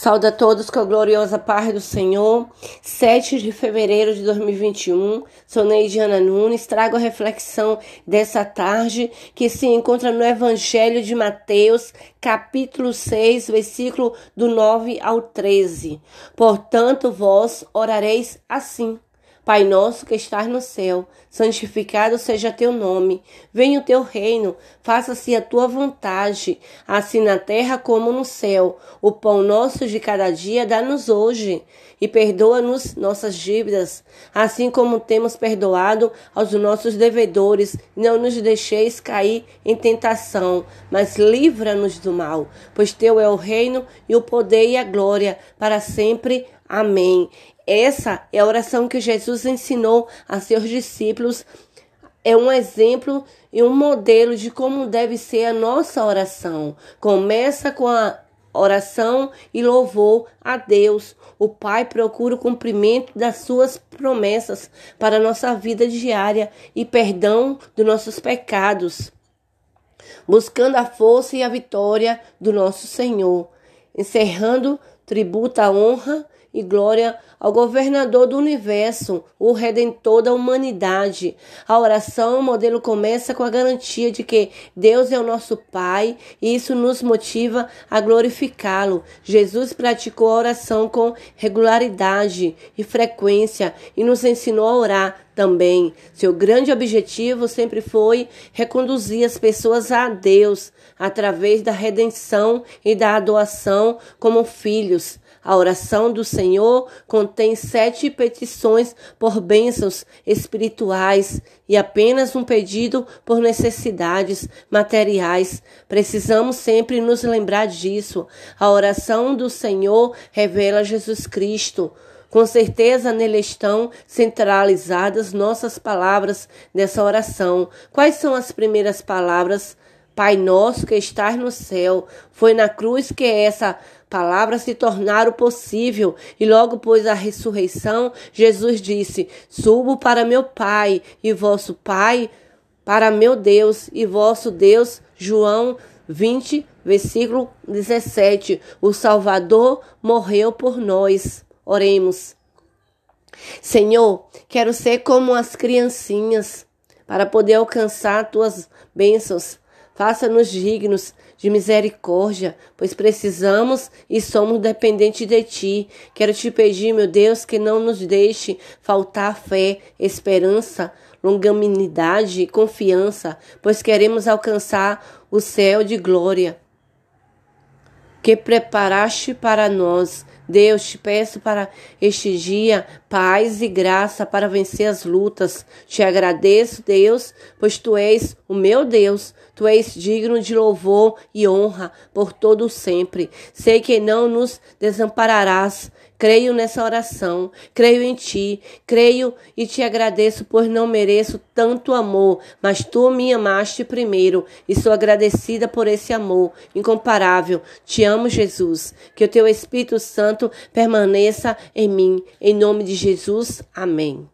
Saúde a todos com a gloriosa paz do Senhor. 7 de fevereiro de 2021. Sou Neidiana Nunes. Trago a reflexão dessa tarde que se encontra no Evangelho de Mateus, capítulo 6, versículo do 9 ao 13. Portanto, vós orareis assim. Pai nosso que estás no céu, santificado seja teu nome. Venha o teu reino, faça-se a tua vontade, assim na terra como no céu. O pão nosso de cada dia dá-nos hoje, e perdoa-nos nossas dívidas, assim como temos perdoado aos nossos devedores. Não nos deixeis cair em tentação, mas livra-nos do mal, pois teu é o reino e o poder e a glória para sempre. Amém. Essa é a oração que Jesus ensinou a seus discípulos. É um exemplo e um modelo de como deve ser a nossa oração. Começa com a oração e louvor a Deus. O Pai procura o cumprimento das suas promessas para a nossa vida diária e perdão dos nossos pecados, buscando a força e a vitória do nosso Senhor. Encerrando, tributa a honra e glória ao governador do universo, o redentor da humanidade. A oração, o modelo começa com a garantia de que Deus é o nosso Pai e isso nos motiva a glorificá-lo. Jesus praticou a oração com regularidade e frequência e nos ensinou a orar também. Seu grande objetivo sempre foi reconduzir as pessoas a Deus através da redenção e da adoção como filhos. A oração do Senhor contém sete petições por bênçãos espirituais e apenas um pedido por necessidades materiais. Precisamos sempre nos lembrar disso. A oração do Senhor revela Jesus Cristo. Com certeza nele estão centralizadas nossas palavras dessa oração. Quais são as primeiras palavras? Pai nosso que estás no céu. Foi na cruz que essa palavra se tornaram possível. E logo após a ressurreição, Jesus disse: Subo para meu Pai e vosso Pai, para meu Deus e vosso Deus. João 20, versículo 17. O Salvador morreu por nós. Oremos. Senhor, quero ser como as criancinhas para poder alcançar tuas bênçãos. Faça-nos dignos de misericórdia, pois precisamos e somos dependentes de Ti. Quero te pedir, meu Deus, que não nos deixe faltar fé, esperança, longanimidade e confiança, pois queremos alcançar o céu de glória que preparaste para nós. Deus, te peço para este dia paz e graça para vencer as lutas. Te agradeço, Deus, pois tu és o meu Deus. Tu és digno de louvor e honra por todo sempre. Sei que não nos desampararás. Creio nessa oração, creio em ti, creio e te agradeço, pois não mereço tanto amor, mas tu me amaste primeiro e sou agradecida por esse amor incomparável. Te amo, Jesus. Que o teu Espírito Santo permaneça em mim. Em nome de Jesus. Amém.